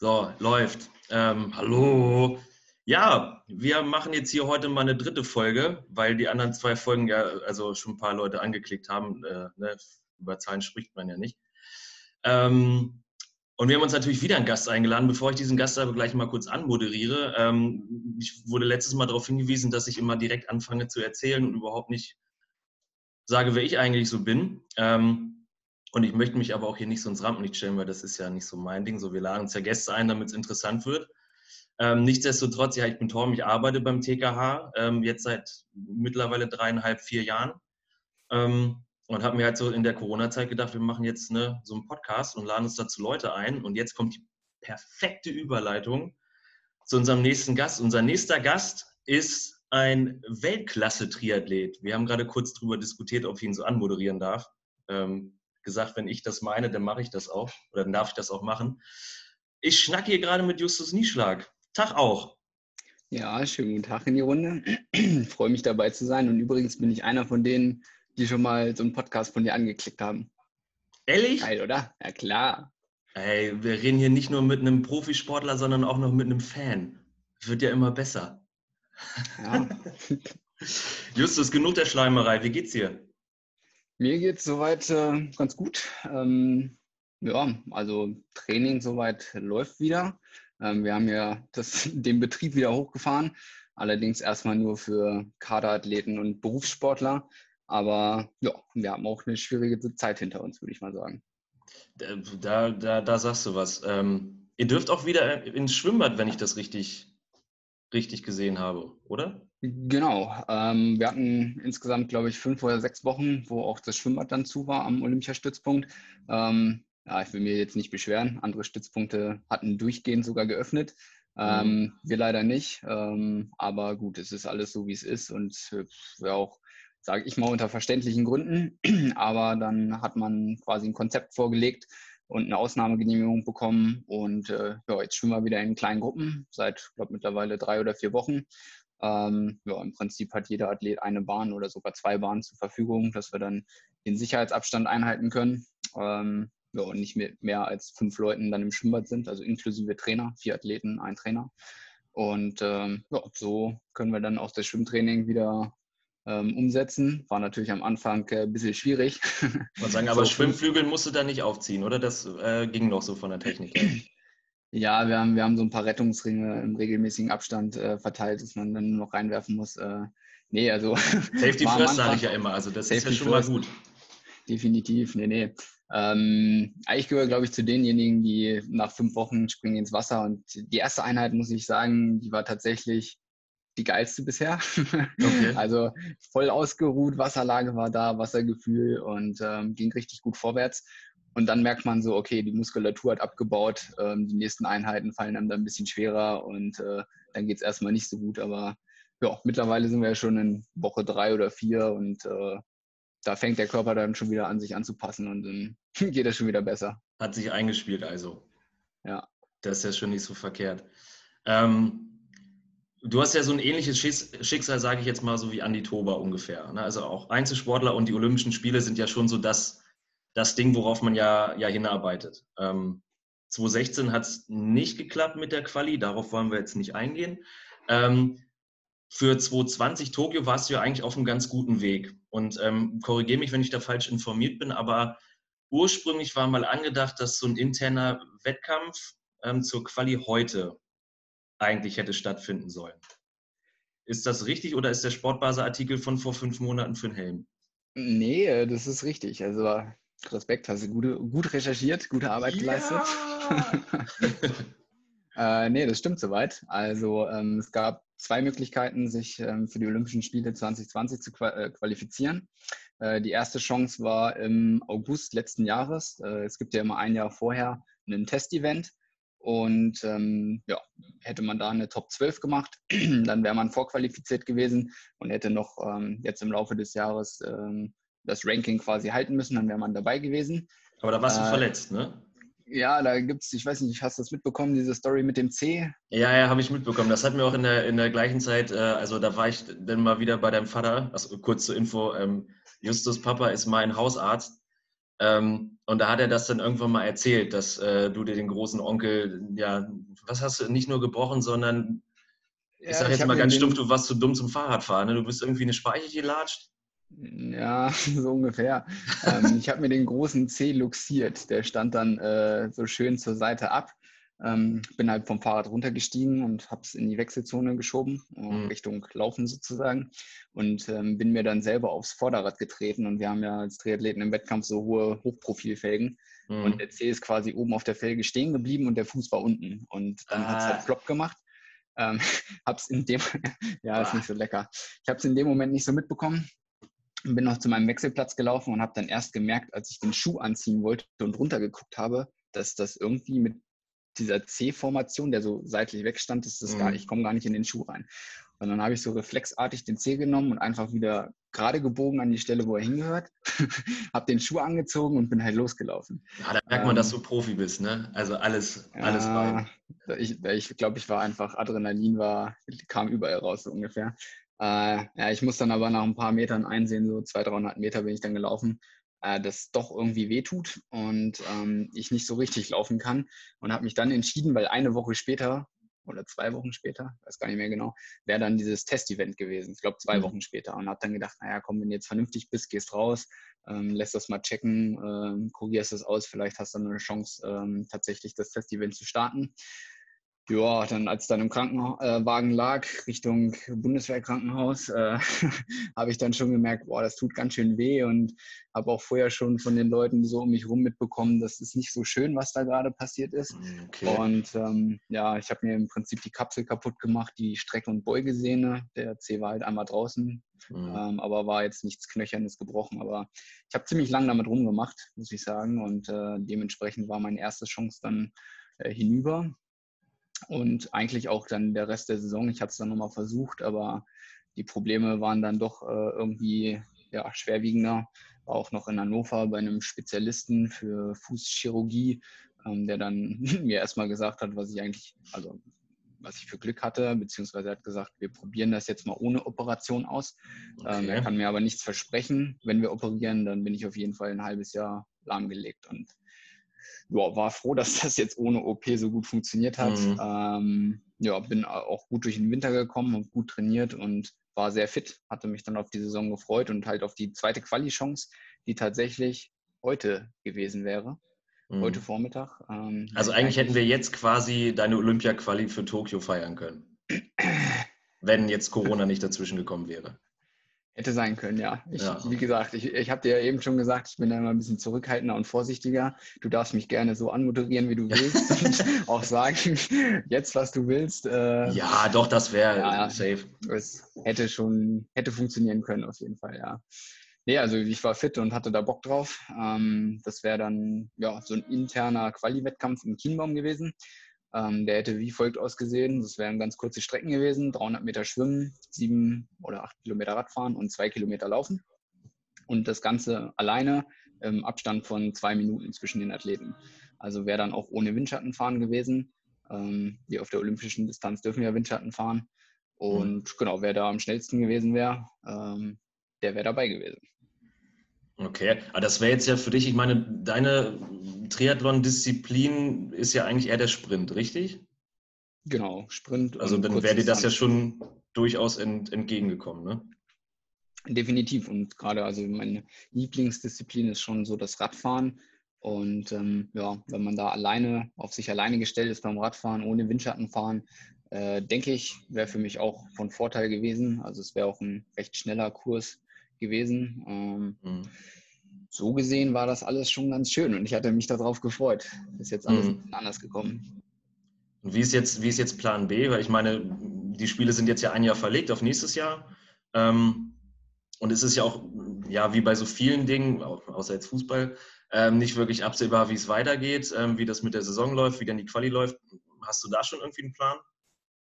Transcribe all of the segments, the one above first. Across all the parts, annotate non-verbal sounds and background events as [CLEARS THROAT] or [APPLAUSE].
So, läuft. Ähm, hallo. Ja, wir machen jetzt hier heute mal eine dritte Folge, weil die anderen zwei Folgen ja also schon ein paar Leute angeklickt haben. Äh, ne? Über Zahlen spricht man ja nicht. Ähm, und wir haben uns natürlich wieder einen Gast eingeladen. Bevor ich diesen Gast aber gleich mal kurz anmoderiere, ähm, ich wurde letztes Mal darauf hingewiesen, dass ich immer direkt anfange zu erzählen und überhaupt nicht sage, wer ich eigentlich so bin. Ähm, und ich möchte mich aber auch hier nicht so ins Rampenlicht stellen, weil das ist ja nicht so mein Ding. So, wir laden uns ja Gäste ein, damit es interessant wird. Ähm, nichtsdestotrotz, ja, ich bin Torm, ich arbeite beim TKH ähm, jetzt seit mittlerweile dreieinhalb, vier Jahren. Ähm, und habe mir halt so in der Corona-Zeit gedacht, wir machen jetzt ne, so einen Podcast und laden uns dazu Leute ein. Und jetzt kommt die perfekte Überleitung zu unserem nächsten Gast. Unser nächster Gast ist ein Weltklasse-Triathlet. Wir haben gerade kurz darüber diskutiert, ob ich ihn so anmoderieren darf. Ähm, gesagt, wenn ich das meine, dann mache ich das auch oder dann darf ich das auch machen. Ich schnacke hier gerade mit Justus Nieschlag. Tag auch. Ja, schönen guten Tag in die Runde. Ich [CLEARS THROAT] freue mich dabei zu sein und übrigens bin ich einer von denen, die schon mal so einen Podcast von dir angeklickt haben. Ehrlich? Geil, oder? Ja, klar. Ey, wir reden hier nicht nur mit einem Profisportler, sondern auch noch mit einem Fan. Wird ja immer besser. Ja. [LAUGHS] Justus, genug der Schleimerei. Wie geht's dir? Mir geht es soweit äh, ganz gut. Ähm, ja, also Training soweit läuft wieder. Ähm, wir haben ja das, [LAUGHS] den Betrieb wieder hochgefahren, allerdings erstmal nur für Kaderathleten und Berufssportler. Aber ja, wir haben auch eine schwierige Zeit hinter uns, würde ich mal sagen. Da, da, da sagst du was. Ähm, ihr dürft auch wieder ins Schwimmbad, wenn ich das richtig, richtig gesehen habe, oder? Genau. Ähm, wir hatten insgesamt, glaube ich, fünf oder sechs Wochen, wo auch das Schwimmbad dann zu war am Olympiastützpunkt. Ähm, ja, ich will mir jetzt nicht beschweren. Andere Stützpunkte hatten durchgehend sogar geöffnet. Ähm, mhm. Wir leider nicht. Ähm, aber gut, es ist alles so, wie es ist und äh, auch, sage ich mal, unter verständlichen Gründen. [CLEARS THROAT] aber dann hat man quasi ein Konzept vorgelegt und eine Ausnahmegenehmigung bekommen. Und äh, ja, jetzt schwimmen wir wieder in kleinen Gruppen seit, glaube mittlerweile drei oder vier Wochen. Ähm, ja, Im Prinzip hat jeder Athlet eine Bahn oder sogar zwei Bahnen zur Verfügung, dass wir dann den Sicherheitsabstand einhalten können. Ähm, ja, und nicht mehr, mehr als fünf Leuten dann im Schwimmbad sind, also inklusive Trainer, vier Athleten, ein Trainer. Und ähm, ja, so können wir dann auch das Schwimmtraining wieder ähm, umsetzen. War natürlich am Anfang äh, ein bisschen schwierig. Man sagen, [LAUGHS] aber so Schwimmflügel musst du da nicht aufziehen, oder? Das äh, ging noch so von der Technik her. Ja, wir haben, wir haben so ein paar Rettungsringe im regelmäßigen Abstand äh, verteilt, dass man dann nur noch reinwerfen muss. Äh, nee, also. [LAUGHS] Safety first sage ich ja immer, also das Safety ist ja schon first. mal gut. Definitiv, nee, nee. Ähm, ich gehöre, glaube ich, zu denjenigen, die nach fünf Wochen springen ins Wasser. Und die erste Einheit, muss ich sagen, die war tatsächlich die geilste bisher. [LAUGHS] Okay. Also voll ausgeruht, Wasserlage war da, Wassergefühl und ähm, ging richtig gut vorwärts. Und dann merkt man so, okay, die Muskulatur hat abgebaut, ähm, die nächsten Einheiten fallen einem dann ein bisschen schwerer und äh, dann geht es erstmal nicht so gut. Aber ja, mittlerweile sind wir ja schon in Woche drei oder vier und äh, da fängt der Körper dann schon wieder an, sich anzupassen und dann [LAUGHS] geht es schon wieder besser. Hat sich eingespielt also. Ja. Das ist ja schon nicht so verkehrt. Ähm, du hast ja so ein ähnliches Schicksal, sage ich jetzt mal, so wie Andi Tober ungefähr. Ne? Also auch Einzelsportler und die Olympischen Spiele sind ja schon so das, das Ding, worauf man ja, ja hinarbeitet. Ähm, 2016 hat es nicht geklappt mit der Quali, darauf wollen wir jetzt nicht eingehen. Ähm, für 2020 Tokio warst du ja eigentlich auf einem ganz guten Weg. Und ähm, korrigiere mich, wenn ich da falsch informiert bin, aber ursprünglich war mal angedacht, dass so ein interner Wettkampf ähm, zur Quali heute eigentlich hätte stattfinden sollen. Ist das richtig oder ist der Sportbase-Artikel von vor fünf Monaten für den Helm? Nee, äh, das ist richtig. Also Respekt, hast du gute, gut recherchiert, gute Arbeit ja. geleistet. [LAUGHS] äh, nee, das stimmt soweit. Also ähm, es gab zwei Möglichkeiten, sich ähm, für die Olympischen Spiele 2020 zu äh, qualifizieren. Äh, die erste Chance war im August letzten Jahres. Äh, es gibt ja immer ein Jahr vorher ein Testevent. Und ähm, ja, hätte man da eine Top 12 gemacht, [CLEARS THROAT] dann wäre man vorqualifiziert gewesen und hätte noch ähm, jetzt im Laufe des Jahres ähm, das Ranking quasi halten müssen, dann wäre man dabei gewesen. Aber da warst du äh, verletzt, ne? Ja, da gibt es, ich weiß nicht, hast du das mitbekommen, diese Story mit dem C? Ja, ja, habe ich mitbekommen. Das hat mir auch in der, in der gleichen Zeit, äh, also da war ich dann mal wieder bei deinem Vater, also kurz zur Info, ähm, Justus Papa ist mein Hausarzt Ähm, und da hat er das dann irgendwann mal erzählt, dass äh, du dir den großen Onkel, ja, was hast du nicht nur gebrochen, sondern ich sage jetzt mal ganz stumpf, du warst zu dumm zum Fahrradfahren. Ne? Du bist irgendwie eine Speiche gelatscht. Ja, [LAUGHS] so ungefähr. ähm, ich habe mir den großen C luxiert. Der stand dann äh, so schön zur Seite ab. Ähm, bin halt vom Fahrrad runtergestiegen und habe es in die Wechselzone geschoben, äh, mhm. Richtung Laufen sozusagen. Und ähm, bin mir dann selber aufs Vorderrad getreten. Und wir haben ja als Triathleten im Wettkampf so hohe Hochprofilfelgen. Mhm. Und der C ist quasi oben auf der Felge stehen geblieben und der Fuß war unten. Und dann ah. hat es halt plopp gemacht. Ähm, [LAUGHS] hab's in dem, [LAUGHS] ja, ist nicht so lecker. Ich habe es in dem Moment nicht so mitbekommen. Bin noch zu meinem Wechselplatz gelaufen und habe dann erst gemerkt, als ich den Schuh anziehen wollte und runtergeguckt habe, dass das irgendwie mit dieser C-Formation, der so seitlich wegstand, ist das mhm. gar, ich komme gar nicht in den Schuh rein. Und dann habe ich so reflexartig den C genommen und einfach wieder gerade gebogen an die Stelle, wo er hingehört, [LAUGHS] habe den Schuh angezogen und bin halt losgelaufen. Ja, da merkt man, ähm, dass du Profi bist, ne? Also alles, alles rein. Ich, ich glaube, ich war einfach, Adrenalin war, kam überall raus so ungefähr. Äh, ja, ich muss dann aber nach ein paar Metern einsehen, so 200, 300 Meter bin ich dann gelaufen, äh, das doch irgendwie wehtut und ähm, ich nicht so richtig laufen kann und habe mich dann entschieden, weil eine Woche später oder zwei Wochen später, weiß gar nicht mehr genau, wäre dann dieses Test-Event gewesen. Ich glaube zwei mhm. Wochen später. Und habe dann gedacht, naja, komm, wenn du jetzt vernünftig bist, gehst raus, ähm, lässt das mal checken, ähm, korrigierst das aus, vielleicht hast du dann eine Chance, ähm, tatsächlich das Test-Event zu starten ja, dann als dann im Krankenwagen lag, Richtung Bundeswehrkrankenhaus, äh, [LAUGHS] habe ich dann schon gemerkt, boah, das tut ganz schön weh und habe auch vorher schon von den Leuten so um mich rum mitbekommen, das ist nicht so schön, was da gerade passiert ist. Okay. Und ähm, ja, ich habe mir im Prinzip die Kapsel kaputt gemacht, die Strecke- und Beugesehne. Der C war halt einmal draußen, mhm. ähm, aber war jetzt nichts Knöchernes gebrochen. Aber ich habe ziemlich lang damit rumgemacht, muss ich sagen. Und äh, dementsprechend war meine erste Chance dann äh, hinüber und eigentlich auch dann der Rest der Saison. Ich hatte es dann nochmal versucht, aber die Probleme waren dann doch äh, irgendwie ja, schwerwiegender. War auch noch in Hannover bei einem Spezialisten für Fußchirurgie, ähm, der dann [LAUGHS] mir erstmal gesagt hat, was ich eigentlich, also was ich für Glück hatte, beziehungsweise hat gesagt, wir probieren das jetzt mal ohne Operation aus. Okay. Ähm, er kann mir aber nichts versprechen. Wenn wir operieren, dann bin ich auf jeden Fall ein halbes Jahr lahmgelegt. Und ja, war froh, [LAUGHS] dass das jetzt ohne OP so gut funktioniert hat. Mhm. Ähm, ja, bin auch gut durch den Winter gekommen und gut trainiert und war sehr fit, hatte mich dann auf die Saison gefreut und halt auf die zweite Quali-Chance, die tatsächlich heute gewesen wäre. Mhm. Heute Vormittag. Ähm, also eigentlich hätten wir jetzt quasi deine Olympia-Quali für Tokio feiern können. [CLEARS THROAT] wenn jetzt Corona nicht dazwischen gekommen wäre. Hätte sein können, ja. Ich, ja. Wie gesagt, ich, ich habe dir ja eben schon gesagt, ich bin da immer ein bisschen zurückhaltender und vorsichtiger. Du darfst mich gerne so anmoderieren, wie du [LAUGHS] willst und auch sagen, jetzt was du willst. Äh, ja, doch, das wäre ja, safe. Es hätte schon, hätte funktionieren können auf jeden Fall, ja. Nee, also ich war fit und hatte da Bock drauf. Ähm, das wäre dann ja so ein interner Quali-Wettkampf im Kienbaum gewesen. Ähm, der hätte wie folgt ausgesehen. Das wären ganz kurze Strecken gewesen. 300 Meter Schwimmen, sieben oder acht Kilometer Radfahren und zwei Kilometer Laufen. Und das Ganze alleine im Abstand von zwei Minuten zwischen den Athleten. Also wäre dann auch ohne Windschatten fahren gewesen. Ähm, auf der olympischen Distanz dürfen ja Windschatten fahren. Und mhm. genau, wer da am schnellsten gewesen wäre, ähm, der wäre dabei gewesen. Okay, aber das wäre jetzt ja für dich, ich meine, deine Triathlon-Disziplin ist ja eigentlich eher der Sprint, richtig? Genau, Sprint. Also dann wäre dir das ja schon durchaus ent, entgegengekommen, ne? Definitiv. Und gerade, also meine Lieblingsdisziplin ist schon so das Radfahren. Und ähm, ja, wenn man da alleine, auf sich alleine gestellt ist beim Radfahren, ohne Windschatten fahren, äh, denke ich, wäre für mich auch von Vorteil gewesen. Also es wäre auch ein recht schneller Kurs gewesen. Ähm, mhm. So gesehen war das alles schon ganz schön und ich hatte mich darauf gefreut. Ist jetzt alles mhm. anders gekommen. Und wie ist, jetzt, wie ist jetzt Plan B? Weil ich meine, die Spiele sind jetzt ja ein Jahr verlegt auf nächstes Jahr. Ähm, und es ist ja auch, ja, wie bei so vielen Dingen, außer jetzt Fußball, ähm, nicht wirklich absehbar, wie es weitergeht, ähm, wie das mit der Saison läuft, wie dann die Quali läuft. Hast du da schon irgendwie einen Plan?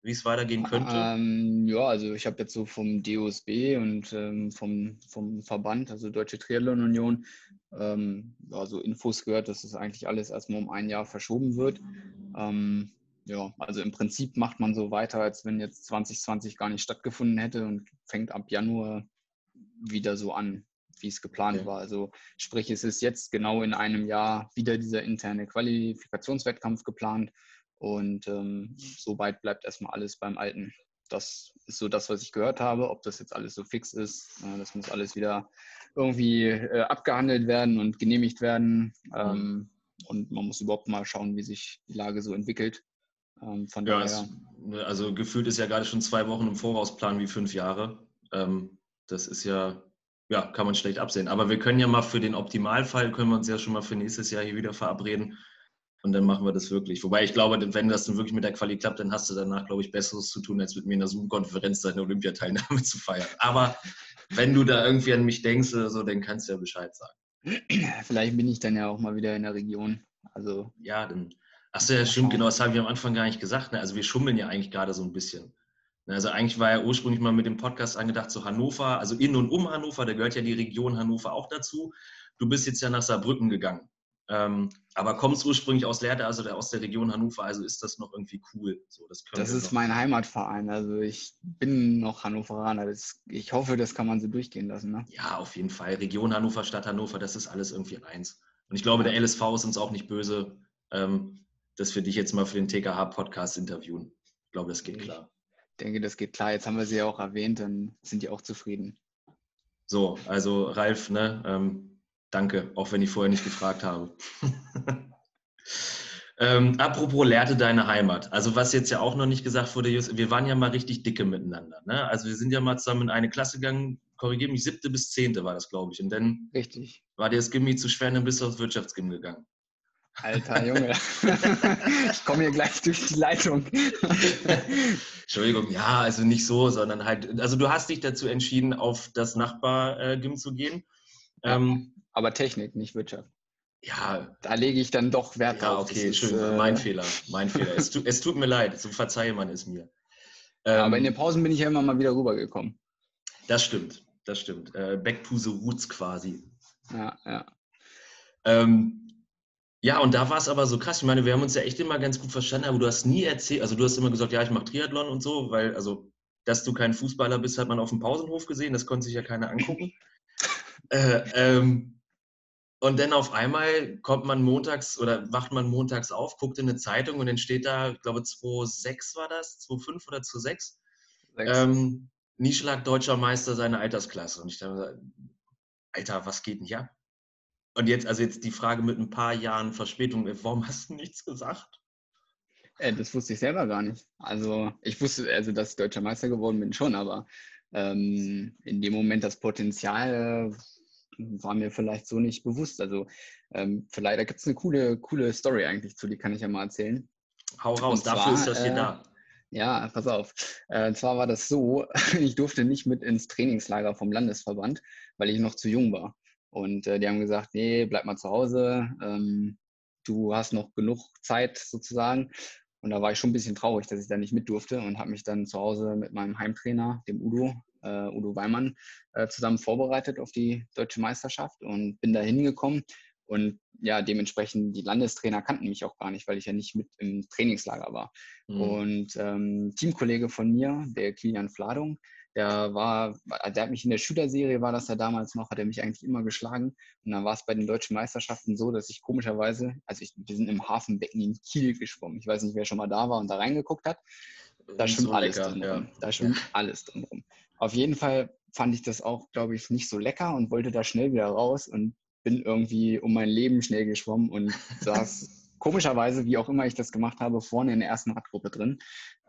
Wie es weitergehen könnte? Ähm, ja, also ich habe jetzt so vom DOSB und ähm, vom, vom Verband, also Deutsche Triathlon Union, ähm, ja, so Infos gehört, dass das eigentlich alles erstmal um ein Jahr verschoben wird. Ähm, ja, also im Prinzip macht man so weiter, als wenn jetzt 2020 gar nicht stattgefunden hätte und fängt ab Januar wieder so an, wie es geplant okay. war. Also sprich, es ist jetzt genau in einem Jahr wieder dieser interne Qualifikationswettkampf geplant und ähm, soweit bleibt erstmal alles beim Alten. Das ist so das, was ich gehört habe. Ob das jetzt alles so fix ist, äh, das muss alles wieder irgendwie äh, abgehandelt werden und genehmigt werden. Ähm, und man muss überhaupt mal schauen, wie sich die Lage so entwickelt. Ähm, von ja, daher. Es, also gefühlt ist ja gerade schon zwei Wochen im Voraus planen wie fünf Jahre. Ähm, das ist ja, ja, kann man schlecht absehen. Aber wir können ja mal für den Optimalfall, können wir uns ja schon mal für nächstes Jahr hier wieder verabreden. Und dann machen wir das wirklich. Wobei ich glaube, wenn das dann wirklich mit der Quali klappt, dann hast du danach, glaube ich, Besseres zu tun, als mit mir in der Zoom-Konferenz deine Olympiateilnahme [LAUGHS] zu feiern. Aber wenn du da irgendwie an mich denkst oder so, dann kannst du ja Bescheid sagen. Vielleicht bin ich dann ja auch mal wieder in der Region. Also. Ja, dann. Achso, ja, stimmt, genau, das haben wir am Anfang gar nicht gesagt. Ne? Also wir schummeln ja eigentlich gerade so ein bisschen. Ne? Also eigentlich war ja ursprünglich mal mit dem Podcast angedacht zu Hannover, also in und um Hannover, da gehört ja die Region Hannover auch dazu. Du bist jetzt ja nach Saarbrücken gegangen. Ähm, aber kommst ursprünglich aus Lehrte, also aus der Region Hannover, also ist das noch irgendwie cool. So, das, das ist mein Heimatverein, also ich bin noch Hannoveraner. Das, ich hoffe, das kann man so durchgehen lassen. Ne? Ja, auf jeden Fall. Region Hannover, Stadt Hannover, das ist alles irgendwie eins. Und ich glaube, der LSV ist uns auch nicht böse, ähm, dass wir dich jetzt mal für den TKH-Podcast interviewen. Ich glaube, das geht klar. Ich denke, das geht klar. Jetzt haben wir sie ja auch erwähnt, dann sind die auch zufrieden. So, also Ralf, ne, ähm, Danke, auch wenn ich vorher nicht gefragt habe. [LAUGHS] ähm, apropos Lehrte deine Heimat. Also was jetzt ja auch noch nicht gesagt wurde, wir waren ja mal richtig dicke miteinander. Ne? Also wir sind ja mal zusammen in eine Klasse gegangen, korrigiere mich, siebte bis zehnte war das, glaube ich. Und dann richtig. war dir das Gimmi zu schwer, dann bist du aufs Wirtschaftsgym gegangen. Alter [LAUGHS] Junge, ich komme hier gleich durch die Leitung. [LAUGHS] Entschuldigung, ja, also nicht so, sondern halt, also du hast dich dazu entschieden, auf das Nachbar-Gym äh, zu gehen. Ja. Ähm, aber Technik, nicht Wirtschaft. Ja. Da lege ich dann doch Wert ja, drauf. Ja, okay, schön. Äh, mein Fehler, mein [LAUGHS] Fehler. Es, tu, es, tut mir leid, so verzeihe man es mir. Ähm, aber in den Pausen bin ich ja immer mal wieder rübergekommen. Das stimmt, das stimmt. Äh, back to the roots quasi. Ja, ja. Ähm, ja, und da war es aber so krass. Ich meine, wir haben uns ja echt immer ganz gut verstanden, aber du hast nie erzählt, also du hast immer gesagt, ja, ich mache Triathlon und so, weil, also, dass du kein Fußballer bist, hat man auf dem Pausenhof gesehen, das konnte sich ja keiner angucken. [LAUGHS] äh, ähm, und dann auf einmal kommt man montags oder wacht man montags auf, guckt in eine Zeitung und dann steht da, ich glaube 2,6 war das, 2,5 oder 2,6. Ähm, Nieschlag deutscher Meister seiner Altersklasse. Und ich dachte, Alter, was geht denn hier? Und jetzt, also jetzt die Frage mit ein paar Jahren Verspätung, warum hast du nichts gesagt? Äh, das wusste ich selber gar nicht. Also ich wusste, also dass ich deutscher Meister geworden bin schon, aber ähm, in dem Moment das Potenzial war mir vielleicht so nicht bewusst. Also ähm, vielleicht, da gibt es eine coole, coole Story eigentlich zu, die kann ich ja mal erzählen. Hau raus, zwar, dafür ist das hier äh, da. Ja, pass auf. Äh, und zwar war das so, [LAUGHS] ich durfte nicht mit ins Trainingslager vom Landesverband, weil ich noch zu jung war. Und äh, die haben gesagt, nee, bleib mal zu Hause. Ähm, du hast noch genug Zeit sozusagen. Und da war ich schon ein bisschen traurig, dass ich da nicht mit durfte und habe mich dann zu Hause mit meinem Heimtrainer, dem Udo, äh, Udo Weimann, äh, zusammen vorbereitet auf die deutsche Meisterschaft und bin da hingekommen. Und ja, dementsprechend, die Landestrainer kannten mich auch gar nicht, weil ich ja nicht mit im Trainingslager war. Mhm. Und ähm, Teamkollege von mir, der Kilian Fladung, der war, der hat mich in der Schülerserie, war das ja damals noch, hat er mich eigentlich immer geschlagen. Und dann war es bei den deutschen Meisterschaften so, dass ich komischerweise, also ich, wir sind im Hafenbecken in Kiel geschwommen. Ich weiß nicht, wer schon mal da war und da reingeguckt hat. Da schwimmt so alles drin ja. Da schwimmt ja. alles drin rum. Auf jeden Fall fand ich das auch, glaube ich, nicht so lecker und wollte da schnell wieder raus und bin irgendwie um mein Leben schnell geschwommen und [LAUGHS] saß komischerweise, wie auch immer ich das gemacht habe, vorne in der ersten Radgruppe drin.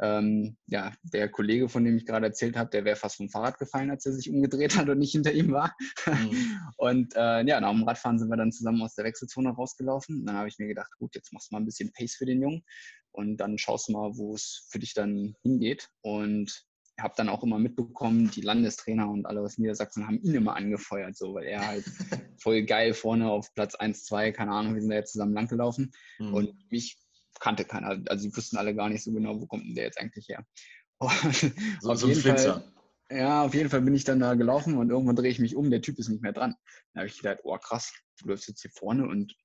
Ähm, ja, der Kollege, von dem ich gerade erzählt habe, der wäre fast vom Fahrrad gefallen, als er sich umgedreht hat und nicht hinter ihm war. Mhm. [LAUGHS] und äh, ja, nach dem Radfahren sind wir dann zusammen aus der Wechselzone rausgelaufen. Dann habe ich mir gedacht, gut, jetzt machst du mal ein bisschen Pace für den Jungen und dann schaust du mal, wo es für dich dann hingeht. Und habe dann auch immer mitbekommen, die Landestrainer und alle aus Niedersachsen haben ihn immer angefeuert, so, weil er halt [LAUGHS] voll geil vorne auf Platz 1, 2, keine Ahnung, wir sind da jetzt zusammen langgelaufen mhm. und mich kannte keiner, also sie wussten alle gar nicht so genau, wo kommt denn der jetzt eigentlich her. [LAUGHS] so, auf so jeden Fall, ja, auf jeden Fall bin ich dann da gelaufen und irgendwann drehe ich mich um, der Typ ist nicht mehr dran. Da habe ich gedacht, oh krass, du läufst jetzt hier vorne und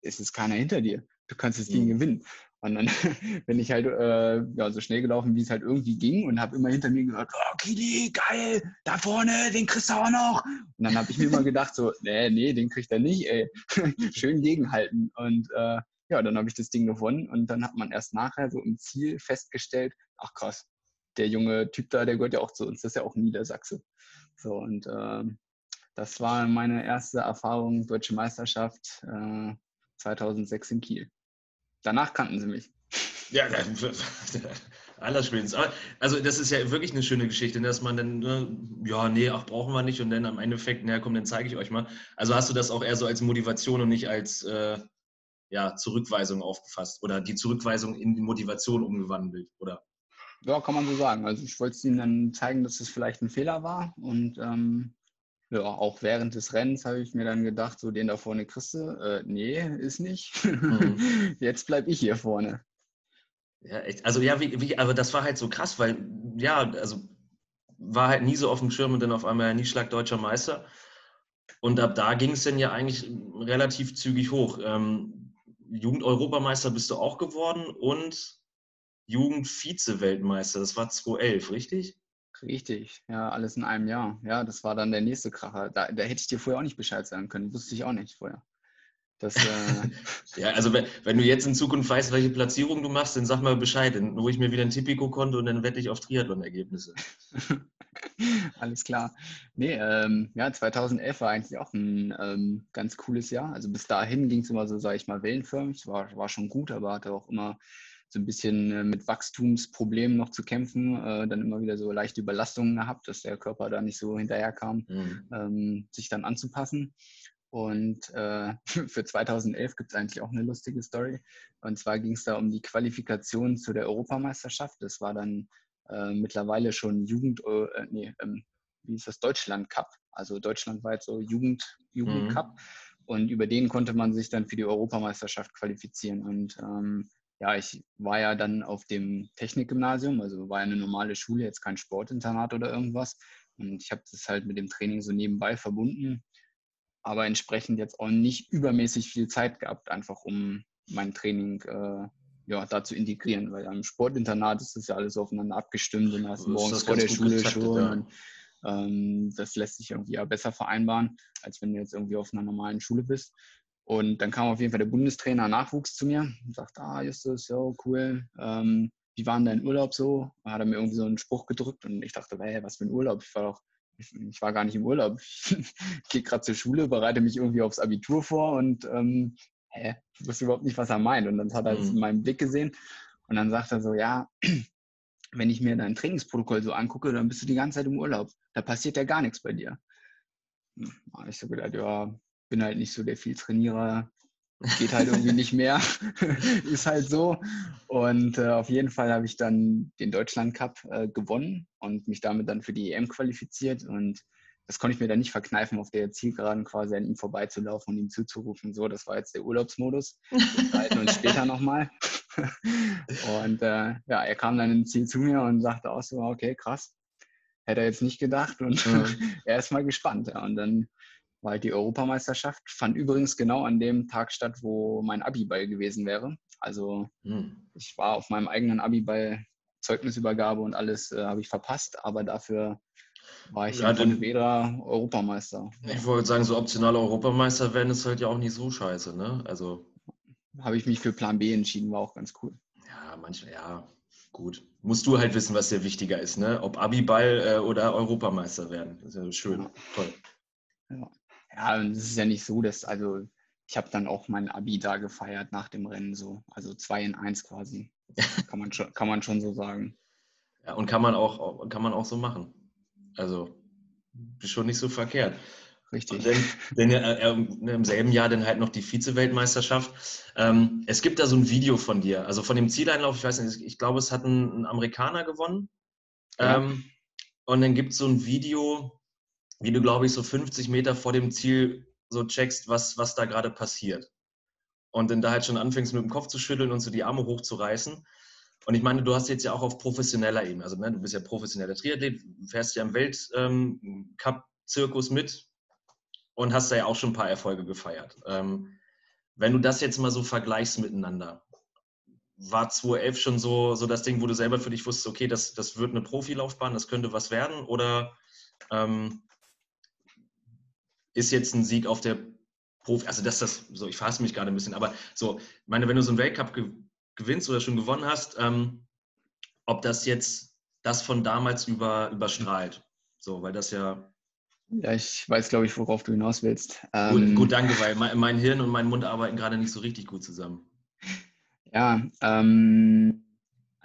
es ist keiner hinter dir. Du kannst das Ding mhm. gewinnen. Und dann [LAUGHS] bin ich halt äh, ja, so schnell gelaufen, wie es halt irgendwie ging und habe immer hinter mir gesagt, oh, Kili, geil, da vorne, den kriegst du auch noch. Und dann habe ich mir immer gedacht, so, [LAUGHS] nee, nee, den kriegt er nicht, ey. [LAUGHS] Schön gegenhalten. Und äh, ja, dann habe ich das Ding gewonnen und dann hat man erst nachher so im Ziel festgestellt, ach krass, der junge Typ da, der gehört ja auch zu uns, das ist ja auch Niedersachse. So, und äh, das war meine erste Erfahrung, Deutsche Meisterschaft äh, 2006 in Kiel. Danach kannten sie mich. Ja, allerspätestens. [LAUGHS] Also das ist ja wirklich eine schöne Geschichte, dass man dann, ne, ja, nee, ach, brauchen wir nicht und dann am Endeffekt, naja, komm, dann zeige ich euch mal. Also hast du das auch eher so als Motivation und nicht als äh, ja, Zurückweisung aufgefasst oder die Zurückweisung in die Motivation umgewandelt, oder? Ja, kann man so sagen. Also ich wollte ihnen dann zeigen, dass es vielleicht ein Fehler war und ähm, ja, auch während des Rennens habe ich mir dann gedacht, so den da vorne kriegst du. Äh, nee, ist nicht. Mhm. [LAUGHS] Jetzt bleibe ich hier vorne. Ja, echt. Also ja, wie, wie, aber das war halt so krass, weil ja, also war halt nie so auf dem Schirm und dann auf einmal nie Schlag deutscher Meister. Und ab da ging es dann ja eigentlich relativ zügig hoch. Ähm, Jugend-Europameister bist du auch geworden und Jugend-Vize-Weltmeister. Das war 2011, richtig? Richtig, ja, alles in einem Jahr. Ja, das war dann der nächste Kracher. Da, da hätte ich dir vorher auch nicht Bescheid sagen können. Wusste ich auch nicht vorher. Das, äh [LAUGHS] ja, also wenn, wenn, du jetzt in Zukunft weißt, welche Platzierung du machst, dann sag mal Bescheid. Dann hole ich mir wieder ein Tipico-Konto und dann wette ich auf Triathlon-Ergebnisse. [LAUGHS] Alles klar. Nee, ähm, ja, 2011 war eigentlich auch ein ähm, ganz cooles Jahr. Also bis dahin ging es immer so, sage ich mal, wellenförmig. War, war schon gut, aber hatte auch immer so ein bisschen äh, mit Wachstumsproblemen noch zu kämpfen. Äh, dann immer wieder so leichte Überlastungen gehabt, dass der Körper da nicht so hinterherkam, mhm. ähm, sich dann anzupassen. Und äh, [LAUGHS] für 2011 gibt es eigentlich auch eine lustige Story. Und zwar ging es da um die Qualifikation zu der Europameisterschaft. Das war dann äh, mittlerweile schon Jugend, äh, nee, ähm, wie ist das, Deutschland Cup, also deutschlandweit so Jugend, Jugend mhm. Cup. Und über den konnte man sich dann für die Europameisterschaft qualifizieren. Und ähm, ja, ich war ja dann auf dem Technikgymnasium, also war ja eine normale Schule, jetzt kein Sportinternat oder irgendwas. Und ich habe das halt mit dem Training so nebenbei verbunden, aber entsprechend jetzt auch nicht übermäßig viel Zeit gehabt, einfach um mein Training äh, ja, da zu integrieren, weil am Sportinternat ist das ja alles aufeinander abgestimmt und hast morgens vor der Schule schon. Ja. Und, ähm, das lässt sich irgendwie ja besser vereinbaren, als wenn du jetzt irgendwie auf einer normalen Schule bist. Und dann kam auf jeden Fall der Bundestrainer Nachwuchs zu mir und sagte, ah, Justus, ja, cool. Ähm, wie war denn dein Urlaub so? Da hat er mir irgendwie so einen Spruch gedrückt und ich dachte, hey, was für ein Urlaub? Ich war doch, ich, ich war gar nicht im Urlaub. [LAUGHS] Ich gehe gerade zur Schule, bereite mich irgendwie aufs Abitur vor und ähm, hä, ich wusste überhaupt nicht, was er meint. Und dann hat er mhm. in meinem Blick gesehen und dann sagt er so, ja, [CLEARS THROAT] wenn ich mir dein Trainingsprotokoll so angucke, dann bist du die ganze Zeit im Urlaub. Da passiert ja gar nichts bei dir. Ich so gedacht, ja, bin halt nicht so der Vieltrainierer, geht halt irgendwie nicht mehr, [LAUGHS] ist halt so. Und äh, auf jeden Fall habe ich dann den Deutschland Cup äh, gewonnen und mich damit dann für die EM qualifiziert und das konnte ich mir dann nicht verkneifen, auf der Zielgeraden quasi an ihm vorbeizulaufen und ihm zuzurufen. So, das war jetzt der Urlaubsmodus. Wir halten uns später nochmal. [LAUGHS] Und äh, ja, er kam dann ins Ziel zu mir und sagte auch so, okay, krass. Hätte er jetzt nicht gedacht und mhm. [LAUGHS] er ist mal gespannt. Ja. Und dann war halt die Europameisterschaft, fand übrigens genau an dem Tag statt, wo mein Abiball gewesen wäre. Also mhm. ich war auf meinem eigenen Abiball Zeugnisübergabe und alles äh, habe ich verpasst, aber dafür war ich ja, in Vedra Europameister. Ich wollte sagen, so optionale Europameister werden ist halt ja auch nicht so scheiße, ne? Also. Habe ich mich für Plan B entschieden, war auch ganz cool. Ja, manchmal, ja, gut. Musst du halt wissen, was dir wichtiger ist, ne? Ob Abiball äh, oder Europameister werden. Das ist ja schön, ja. toll. Ja. Ja, und es ist ja nicht so, dass, also ich habe dann auch mein Abi da gefeiert nach dem Rennen so. Also zwei in eins quasi. [LAUGHS] kann, man schon, kann man schon so sagen. Ja, und kann man auch, kann man auch so machen. Also schon nicht so verkehrt. Richtig. Denn, denn äh, äh, im selben Jahr dann halt noch die Vize-Weltmeisterschaft. Ähm, es gibt da so ein Video von dir, also von dem Zieleinlauf, ich weiß nicht, ich glaube, es hat ein, ein Amerikaner gewonnen. Ja. Ähm, und dann gibt es so ein Video, wie du, glaube ich, so 50 Meter vor dem Ziel so checkst, was, was da gerade passiert. Und dann da halt schon anfängst, mit dem Kopf zu schütteln und so die Arme hochzureißen. Und ich meine, du hast jetzt ja auch auf professioneller Ebene, also ne, du bist ja professioneller Triathlet, fährst ja im Weltcup-Zirkus ähm, mit und hast da ja auch schon ein paar Erfolge gefeiert. Ähm, wenn du das jetzt mal so vergleichst miteinander, war 2011 schon so, so das Ding, wo du selber für dich wusstest, okay, das, das wird eine Profilaufbahn, das könnte was werden? Oder ähm, ist jetzt ein Sieg auf der Profi, also das, das, so, ich fasse mich gerade ein bisschen, aber so, meine, wenn du so einen Weltcup gewinnst oder schon gewonnen hast, ähm, ob das jetzt das von damals über, überstrahlt. So, weil das ja. Ja, ich weiß, glaube ich, worauf du hinaus willst. Gut, ähm, gut danke, weil mein, mein, Hirn und mein Mund arbeiten gerade nicht so richtig gut zusammen. [LAUGHS] Ja, ähm,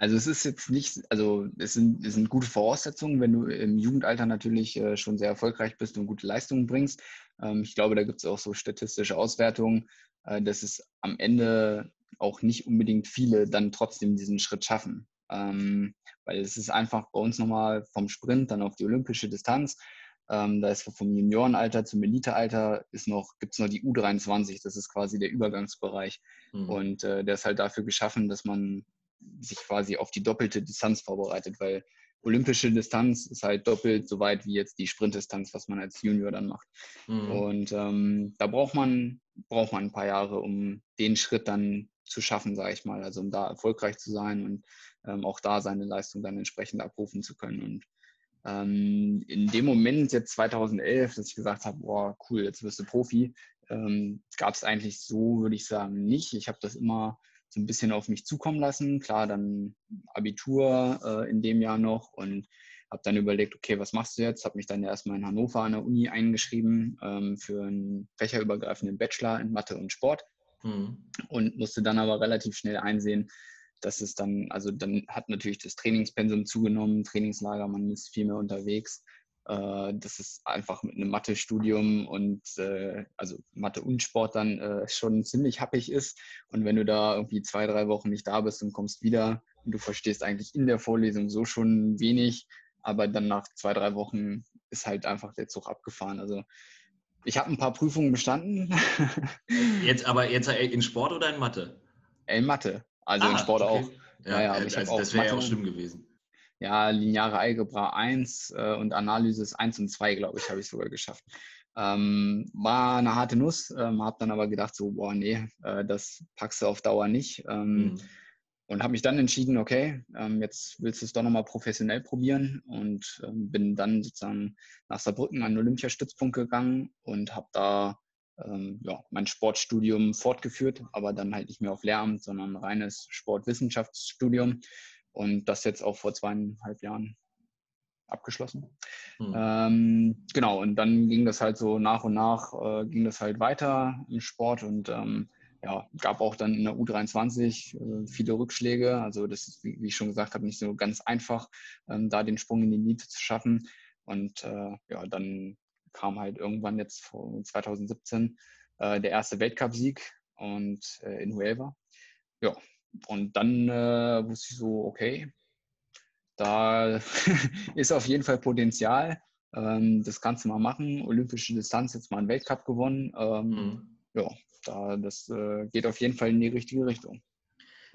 also es ist jetzt nicht, also es sind, es sind gute Voraussetzungen, wenn du im Jugendalter natürlich äh, schon sehr erfolgreich bist und gute Leistungen bringst. Ähm, ich glaube, da gibt es auch so statistische Auswertungen, äh, dass es am Ende auch nicht unbedingt viele dann trotzdem diesen Schritt schaffen. Ähm, weil es ist einfach bei uns nochmal vom Sprint dann auf die olympische Distanz. Ähm, da ist vom Juniorenalter zum Elitealter ist noch, gibt es noch die U23, das ist quasi der Übergangsbereich. Mhm. Und äh, der ist halt dafür geschaffen, dass man sich quasi auf die doppelte Distanz vorbereitet, weil olympische Distanz ist halt doppelt so weit wie jetzt die Sprintdistanz, was man als Junior dann macht. Mhm. Und ähm, da braucht man, braucht man ein paar Jahre, um den Schritt dann zu schaffen, sage ich mal, also um da erfolgreich zu sein und ähm, auch da seine Leistung dann entsprechend abrufen zu können. Und ähm, in dem Moment, jetzt 2011, dass ich gesagt habe, boah, cool, jetzt wirst du Profi, ähm, gab es eigentlich so, würde ich sagen, nicht. Ich habe das immer so ein bisschen auf mich zukommen lassen. Klar, dann Abitur äh, in dem Jahr noch und habe dann überlegt, okay, was machst du jetzt? Habe mich dann erstmal in Hannover an der Uni eingeschrieben ähm, für einen fächerübergreifenden Bachelor in Mathe und Sport mhm. und musste dann aber relativ schnell einsehen, dass es dann, also dann hat natürlich das Trainingspensum zugenommen, Trainingslager, man ist viel mehr unterwegs. Äh, das ist einfach mit einem Mathe-Studium und äh, also Mathe und Sport dann äh, schon ziemlich happig ist. Und wenn du da irgendwie zwei, drei Wochen nicht da bist und kommst wieder und du verstehst eigentlich in der Vorlesung so schon wenig, aber dann nach zwei, drei Wochen ist halt einfach der Zug abgefahren. Also ich habe ein paar Prüfungen bestanden. [LAUGHS] jetzt aber jetzt in Sport oder in Mathe? In Mathe. Also ah, im Sport okay. auch. Ja, ja, aber ich also das wäre ja auch schlimm gewesen. Ja, lineare Algebra 1 äh, und Analysis 1 und 2, glaube ich, habe ich sogar geschafft. Ähm, war eine harte Nuss, ähm, habe dann aber gedacht, so, boah, nee, äh, das packst du auf Dauer nicht. Ähm, mhm. Und habe mich dann entschieden, okay, ähm, jetzt willst du es doch nochmal professionell probieren und ähm, bin dann sozusagen nach Saarbrücken an den Olympiastützpunkt gegangen und habe da ähm, ja, mein Sportstudium fortgeführt, aber dann halt nicht mehr auf Lehramt, sondern reines Sportwissenschaftsstudium und das jetzt auch vor zweieinhalb Jahren abgeschlossen. Mhm. Ähm, genau, und dann ging das halt so nach und nach, äh, ging das halt weiter im Sport und ähm, ja, gab auch dann in der U23 äh, viele Rückschläge. Also das ist, wie, wie, ich schon gesagt habe, nicht so ganz einfach, ähm, da den Sprung in die Niete zu schaffen. Und äh, ja, dann kam halt irgendwann jetzt vor 2017 äh, der erste Weltcupsieg und äh, in Huelva. Ja, und dann äh, wusste ich so, okay, da [LAUGHS] ist auf jeden Fall Potenzial. Ähm, das kannst du mal machen. Olympische Distanz, jetzt mal einen Weltcup gewonnen. Ähm, mhm. Ja, da, das äh, geht auf jeden Fall in die richtige Richtung.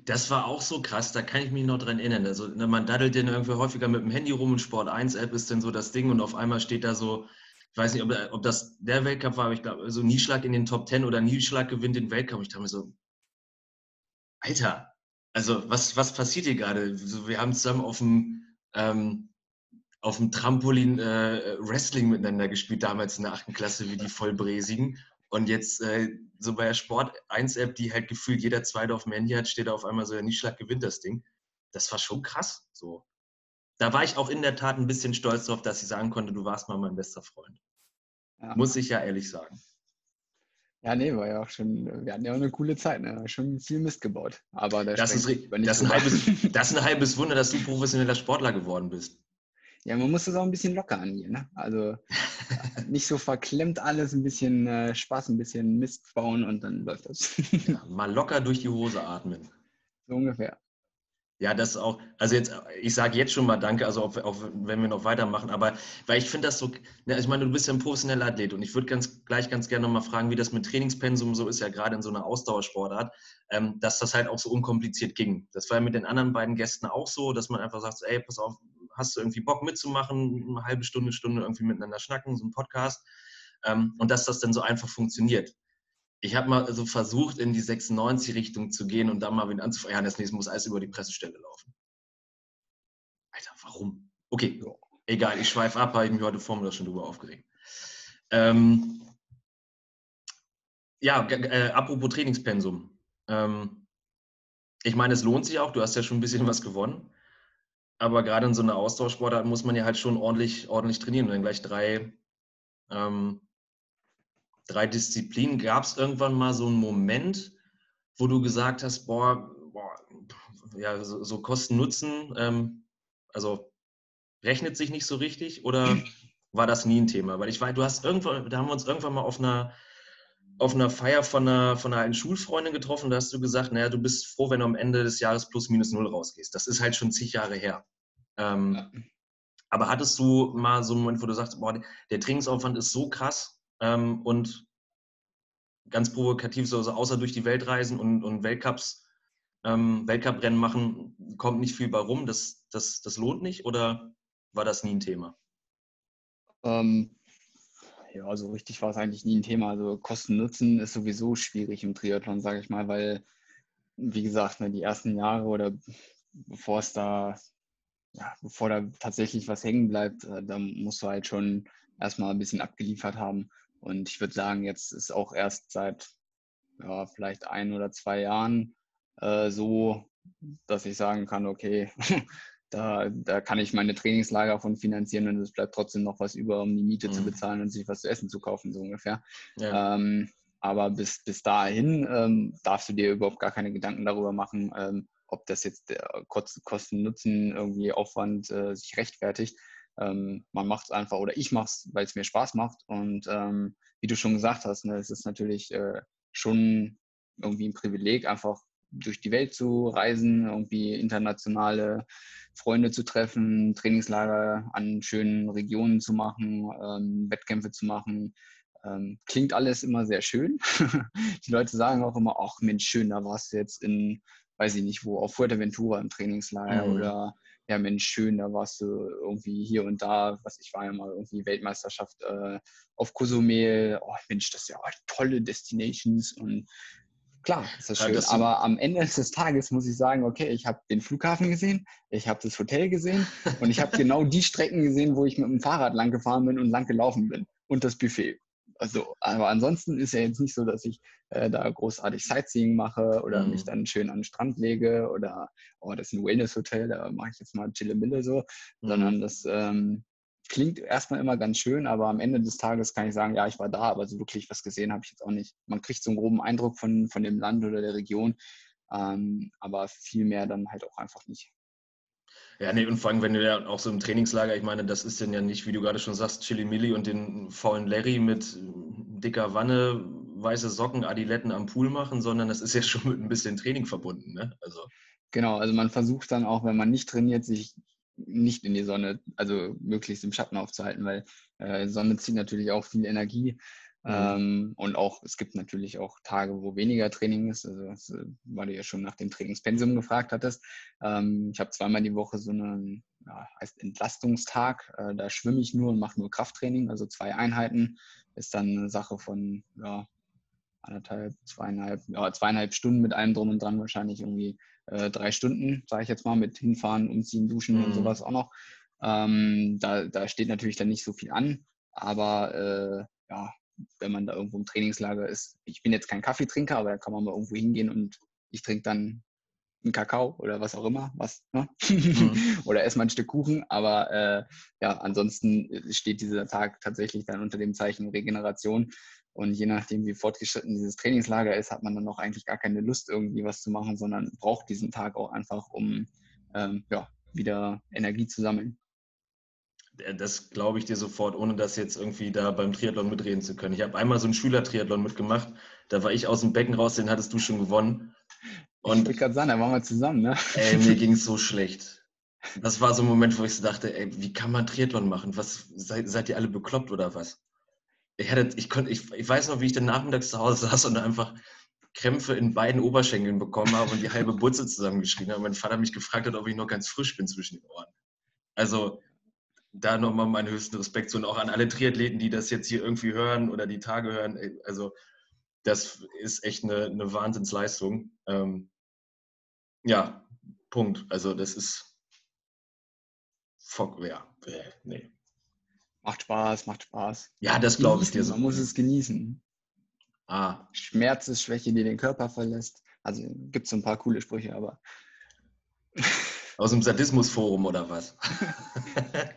Das war auch so krass, da kann ich mich noch dran erinnern. Also ne, man daddelt dann irgendwie häufiger mit dem Handy rum und Sport 1 App ist dann so das Ding und auf einmal steht da so ich weiß nicht, ob, ob das der Weltcup war, aber ich glaube, so Nieschlag in den Top Ten oder Nieschlag gewinnt den Weltcup. Ich dachte mir so, Alter, also was, was passiert hier gerade? wir haben zusammen auf dem, ähm, auf dem Trampolin äh, Wrestling miteinander gespielt, damals in der achten Klasse, wie die Vollbräsigen. Und jetzt äh, so bei der Sport 1 App, die halt gefühlt jeder zweite auf dem Handy hat, steht da auf einmal so, der Nieschlag gewinnt das Ding. Das war schon krass. So da war ich auch in der Tat ein bisschen stolz darauf, dass ich sagen konnte, du warst mal mein bester Freund. Ja. Muss ich ja ehrlich sagen. Ja, nee, war ja auch schon, wir hatten ja auch eine coole Zeit, ne? schon viel Mist gebaut. Aber das, ist, das, ein halbes, [LAUGHS] das ist ein halbes Wunder, dass du professioneller Sportler geworden bist. Ja, man muss das auch ein bisschen locker angehen. Ne? Also [LAUGHS] nicht so verklemmt alles, ein bisschen äh, Spaß, ein bisschen Mist bauen und dann läuft das. ja, mal locker durch die Hose atmen. So ungefähr. Ja, das auch, also jetzt, ich sage jetzt schon mal Danke, also auch, auch wenn wir noch weitermachen, aber weil ich finde das so, ne, ich meine, du bist ja ein professioneller Athlet und ich würde ganz gleich ganz gerne nochmal fragen, wie das mit Trainingspensum so ist, ja gerade in so einer Ausdauersportart, ähm, dass das halt auch so unkompliziert ging. Das war ja mit den anderen beiden Gästen auch so, dass man einfach sagt, ey, pass auf, hast du irgendwie Bock mitzumachen, eine halbe Stunde, Stunde irgendwie miteinander schnacken, so ein Podcast ähm, und dass das dann so einfach funktioniert ich habe mal so versucht, in die 96-Richtung zu gehen und dann mal wieder anzufeuern. Das nächste muss alles über die Pressestelle laufen. Alter, warum? Okay, egal, ich schweife ab, habe ich mich heute Vormittag schon drüber aufgeregt. Ähm, ja, äh, apropos Trainingspensum. Ähm, ich meine, es lohnt sich auch, du hast ja schon ein bisschen was gewonnen. Aber gerade in so einer Austauschsportart muss man ja halt schon ordentlich, ordentlich trainieren und dann gleich drei, ähm, drei Disziplinen. Gab es irgendwann mal so einen Moment, wo du gesagt hast, boah, boah ja, so, so Kosten-Nutzen, ähm, also rechnet sich nicht so richtig oder war das nie ein Thema? Weil ich weiß, du hast irgendwann, da haben wir uns irgendwann mal auf einer auf einer Feier von einer, von einer alten Schulfreundin getroffen. Da hast du gesagt, naja, du bist froh, wenn du am Ende des Jahres plus minus null rausgehst. Das ist halt schon zig Jahre her. Ähm, ja. Aber hattest du mal so einen Moment, wo du sagst, boah, der Trainingsaufwand ist so krass ähm, und ganz provokativ, so, also außer durch die Welt reisen und, und Weltcups, ähm, Weltcuprennen machen, kommt nicht viel bei rum. Das, das, das lohnt nicht oder war das nie ein Thema? Ähm, ja, so richtig war es eigentlich nie ein Thema. Also Kosten-Nutzen ist sowieso schwierig im Triathlon, sage ich mal, weil, wie gesagt, ne, die ersten Jahre oder bevor es da, ja, bevor da tatsächlich was hängen bleibt, äh, da musst du halt schon erstmal ein bisschen abgeliefert haben. Und ich würde sagen, jetzt ist auch erst seit ja, vielleicht ein oder zwei Jahren äh, so, dass ich sagen kann, okay, [LAUGHS] da, da kann ich meine Trainingslager von finanzieren und es bleibt trotzdem noch was über, um die Miete mhm. zu bezahlen und sich was zu essen zu kaufen, so ungefähr. Ja. Ähm, aber bis, bis dahin ähm, darfst du dir überhaupt gar keine Gedanken darüber machen, ähm, ob das jetzt der Kosten-Nutzen, irgendwie Aufwand äh, sich rechtfertigt. Ähm, man macht es einfach oder ich mache es, weil es mir Spaß macht. Und ähm, wie du schon gesagt hast, ne, es ist natürlich äh, schon irgendwie ein Privileg, einfach durch die Welt zu reisen, irgendwie internationale Freunde zu treffen, Trainingslager an schönen Regionen zu machen, ähm, Wettkämpfe zu machen. Ähm, klingt alles immer sehr schön. [LAUGHS] die Leute sagen auch immer, ach Mensch, schön, da warst du jetzt in, weiß ich nicht wo, auf Fuerteventura im Trainingslager mhm. oder ja Mensch, schön, da warst du irgendwie hier und da, was ich war ja mal irgendwie Weltmeisterschaft äh, auf Cozumel, oh Mensch, das ist ja tolle Destinations und Klar, ist das schön. Ja, das aber am Ende des Tages muss ich sagen, okay, ich habe den Flughafen gesehen, ich habe das Hotel gesehen und ich habe [LAUGHS] genau die Strecken gesehen, wo ich mit dem Fahrrad lang gefahren bin und lang gelaufen bin und das Buffet. Also, aber ansonsten ist ja jetzt nicht so, dass ich äh, da großartig Sightseeing mache oder mhm. mich dann schön an den Strand lege oder, oh, das ist ein Wellness-Hotel, da mache ich jetzt mal Chille-Mille so, mhm. sondern das ähm, klingt erstmal immer ganz schön, aber am Ende des Tages kann ich sagen, ja, ich war da, aber so wirklich was gesehen habe ich jetzt auch nicht. Man kriegt so einen groben Eindruck von, von dem Land oder der Region, ähm, aber viel mehr dann halt auch einfach nicht. Ja, nee, und vor allem, wenn du ja auch so im Trainingslager, ich meine, das ist denn ja nicht, wie du gerade schon sagst, Chili Milli und den faulen Larry mit dicker Wanne, weiße Socken, Adiletten am Pool machen, sondern das ist ja schon mit ein bisschen Training verbunden, ne? Also. Genau, also man versucht dann auch, wenn man nicht trainiert, sich nicht in die Sonne, also möglichst im Schatten aufzuhalten, weil äh, Sonne zieht natürlich auch viel Energie. Mhm. Ähm, und auch, es gibt natürlich auch Tage, wo weniger Training ist. Also, das, äh, weil du ja schon nach dem Trainingspensum gefragt hattest. Ähm, ich habe zweimal die Woche so einen, ja, heißt Entlastungstag. Äh, da schwimme ich nur und mache nur Krafttraining, also zwei Einheiten. Ist dann eine Sache von, ja, anderthalb, zweieinhalb, ja, zweieinhalb Stunden mit allem drum und dran wahrscheinlich irgendwie äh, drei Stunden, sage ich jetzt mal, mit hinfahren, umziehen, duschen mhm. und sowas auch noch. Ähm, da, da steht natürlich dann nicht so viel an, aber äh, ja, wenn man da irgendwo im Trainingslager ist, ich bin jetzt kein Kaffeetrinker, aber da kann man mal irgendwo hingehen und ich trinke dann einen Kakao oder was auch immer, was, ne? mhm. [LAUGHS] oder esse mal ein Stück Kuchen, aber äh, ja, ansonsten steht dieser Tag tatsächlich dann unter dem Zeichen Regeneration und je nachdem, wie fortgeschritten dieses Trainingslager ist, hat man dann auch eigentlich gar keine Lust, irgendwie was zu machen, sondern braucht diesen Tag auch einfach, um ähm, ja, wieder Energie zu sammeln. Das glaube ich dir sofort, ohne das jetzt irgendwie da beim Triathlon mitreden zu können. Ich habe einmal so einen Schülertriathlon mitgemacht. Da war ich aus dem Becken raus, den hattest du schon gewonnen. Und ich gerade sagen, da waren wir zusammen, ne? Ey, mir [LAUGHS] ging es so schlecht. Das war so ein Moment, wo ich so dachte, ey, wie kann man Triathlon machen? Was, seid, seid ihr alle bekloppt oder was? ich, hatte, ich, konnte, ich, ich weiß noch, wie ich dann nachmittags zu Hause [LAUGHS] saß und einfach Krämpfe in beiden Oberschenkeln bekommen habe und die halbe Butze zusammengeschrien habe. Mein Vater mich gefragt hat, ob ich noch ganz frisch bin zwischen den Ohren. Also da nochmal meinen höchsten Respekt zu und auch an alle Triathleten, die das jetzt hier irgendwie hören oder die Tage hören. Also das ist echt eine, eine Wahnsinnsleistung. Ähm, ja, Punkt. Also das ist ja, äh, nee. Macht Spaß, macht Spaß. Ja, das glaube ich dir so. Man muss es genießen. Ah. Schmerz ist Schwäche, die den Körper verlässt. Also gibt es so ein paar coole Sprüche, aber. Aus dem Sadismusforum oder was? [LAUGHS]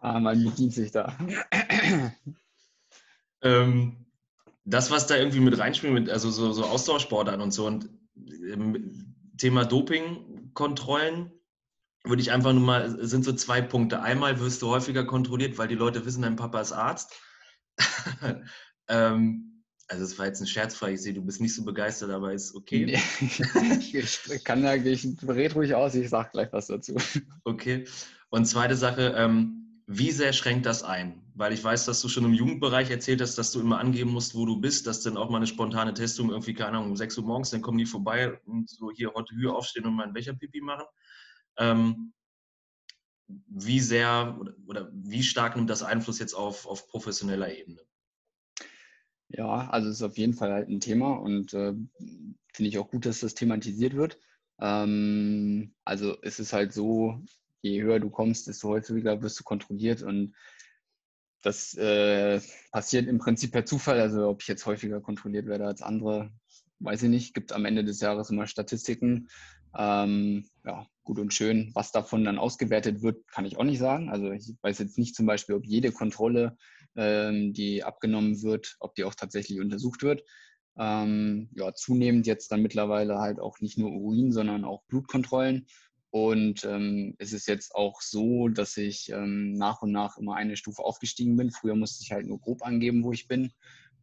ah, man bedient sich da. [CLEARS THROAT] ähm, das, was da irgendwie mit reinspielt, mit, also so, so Ausdauersportarten und so und ähm, Thema Dopingkontrollen, würde ich einfach nur mal, sind so zwei Punkte. Einmal wirst du häufiger kontrolliert, weil die Leute wissen, dein Papa ist Arzt. [LAUGHS] ähm, also es war jetzt ein Scherzfrei, ich sehe, du bist nicht so begeistert, aber ist okay. [LAUGHS] ich kann da, ich red ruhig aus, ich sage gleich was dazu. Okay. Und zweite Sache, ähm, wie sehr schränkt das ein? Weil ich weiß, dass du schon im Jugendbereich erzählt hast, dass du immer angeben musst, wo du bist, dass dann auch mal eine spontane Testung irgendwie, keine Ahnung, um 6 Uhr morgens, dann kommen die vorbei und so hier heute Höhe aufstehen und mal einen Becher-Pipi machen. Ähm, wie sehr oder, oder, wie stark nimmt das Einfluss jetzt auf, auf professioneller Ebene? Ja, also es ist auf jeden Fall halt ein Thema und äh, finde ich auch gut, dass das thematisiert wird. Ähm, also es ist halt so, je höher du kommst, desto häufiger wirst du kontrolliert und das äh, passiert im Prinzip per Zufall. Also ob ich jetzt häufiger kontrolliert werde als andere, weiß ich nicht. Gibt am Ende des Jahres immer Statistiken. Ähm, ja, gut und schön. Was davon dann ausgewertet wird, kann ich auch nicht sagen. Also ich weiß jetzt nicht zum Beispiel, ob jede Kontrolle, ähm, die abgenommen wird, ob die auch tatsächlich untersucht wird. Ähm, ja, zunehmend jetzt dann mittlerweile halt auch nicht nur Urin, sondern auch Blutkontrollen. Und ähm, es ist jetzt auch so, dass ich ähm, nach und nach immer eine Stufe aufgestiegen bin. Früher musste ich halt nur grob angeben, wo ich bin.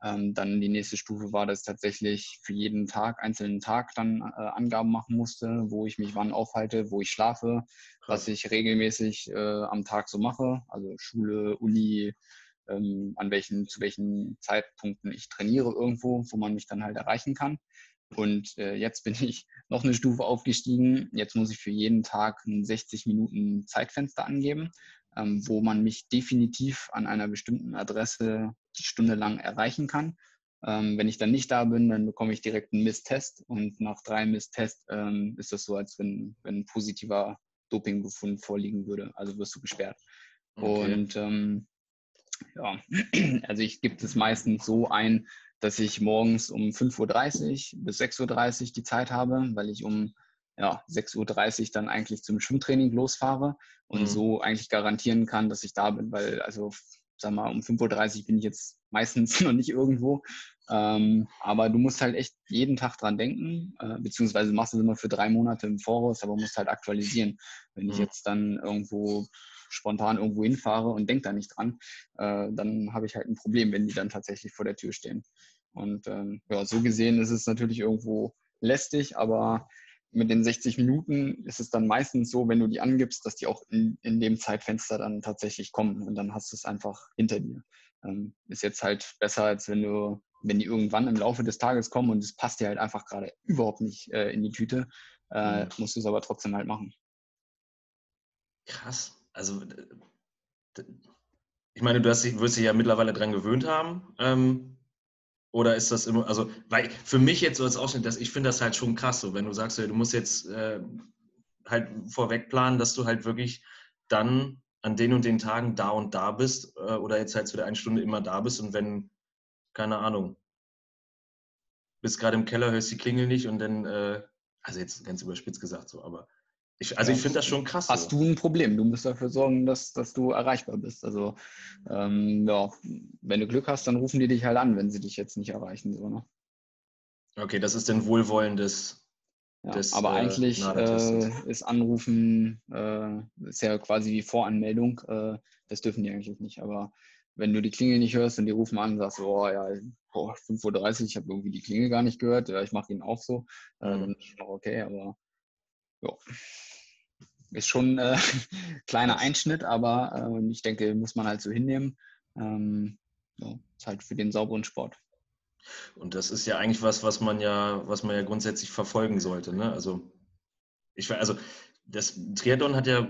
Ähm, dann die nächste Stufe war, dass ich tatsächlich für jeden Tag, einzelnen Tag dann äh, Angaben machen musste, wo ich mich wann aufhalte, wo ich schlafe, was ich regelmäßig äh, am Tag so mache, also Schule, Uni, ähm, an welchen, zu welchen Zeitpunkten ich trainiere irgendwo, wo man mich dann halt erreichen kann. Und äh, jetzt bin ich [LAUGHS] noch eine Stufe aufgestiegen. Jetzt muss ich für jeden Tag ein 60 Minuten Zeitfenster angeben ähm, wo man mich definitiv an einer bestimmten Adresse die Stunde lang erreichen kann. Ähm, wenn ich dann nicht da bin, dann bekomme ich direkt einen Misstest und nach drei Misstests ähm, ist das so, als wenn, wenn ein positiver Dopingbefund vorliegen würde. Also wirst du gesperrt. Okay. Und ähm, ja, [CLEARS THROAT] also ich gebe es meistens so ein, dass ich morgens um 5.30 Uhr bis 6.30 Uhr die Zeit habe, weil ich um ja, 6.30 Uhr dann eigentlich zum Schwimmtraining losfahre und mhm. so eigentlich garantieren kann, dass ich da bin, weil also sag mal, um 5.30 Uhr bin ich jetzt meistens [LAUGHS] noch nicht irgendwo. Ähm, aber du musst halt echt jeden Tag dran denken, äh, beziehungsweise machst du es immer für drei Monate im Voraus, aber musst halt aktualisieren. Wenn mhm. ich jetzt dann irgendwo spontan irgendwo hinfahre und denke da nicht dran, äh, dann habe ich halt ein Problem, wenn die dann tatsächlich vor der Tür stehen. Und ähm, ja, so gesehen ist es natürlich irgendwo lästig, aber mit den 60 Minuten ist es dann meistens so, wenn du die angibst, dass die auch in, in dem Zeitfenster dann tatsächlich kommen und dann hast du es einfach hinter dir. Ähm, ist jetzt halt besser, als wenn du, wenn die irgendwann im Laufe des Tages kommen und es passt dir halt einfach gerade überhaupt nicht äh, in die Tüte, äh, mhm. musst du es aber trotzdem halt machen. Krass. Also ich meine, du hast, wirst dich ja mittlerweile dran gewöhnt haben. Ähm, oder ist das immer, also, weil für mich jetzt so als Ausschnitt, dass ich finde das halt schon krass, so wenn du sagst, du musst jetzt äh, halt vorweg planen, dass du halt wirklich dann an den und den Tagen da und da bist äh, oder jetzt halt zu der einen Stunde immer da bist und wenn, keine Ahnung, bist gerade im Keller, hörst die Klingel nicht und dann, äh, also jetzt ganz überspitzt gesagt so, aber ich, also ich finde das schon krass. Hast so. du ein Problem? Du musst dafür sorgen, dass, dass du erreichbar bist. Also ähm, ja, wenn du Glück hast, dann rufen die dich halt an, wenn sie dich jetzt nicht erreichen. So, ne? Okay, das ist ein wohlwollendes. Ja, des, aber äh, eigentlich äh, ist Anrufen äh, ist ja quasi wie Voranmeldung. Äh, das dürfen die eigentlich nicht. Aber wenn du die Klingel nicht hörst und die rufen an und sagst, oh ja, oh, 5.30 Uhr, ich habe irgendwie die Klingel gar nicht gehört, ja, ich mache ihn auf so, äh, mhm. dann ist schon okay, aber ja ist schon äh, [LAUGHS] kleiner Einschnitt, aber äh, ich denke, muss man halt so hinnehmen. Ähm, ja, ist halt für den sauberen Sport. Und das ist ja eigentlich was, was man ja, was man ja grundsätzlich verfolgen sollte. Ne? Also ich also das Triathlon hat ja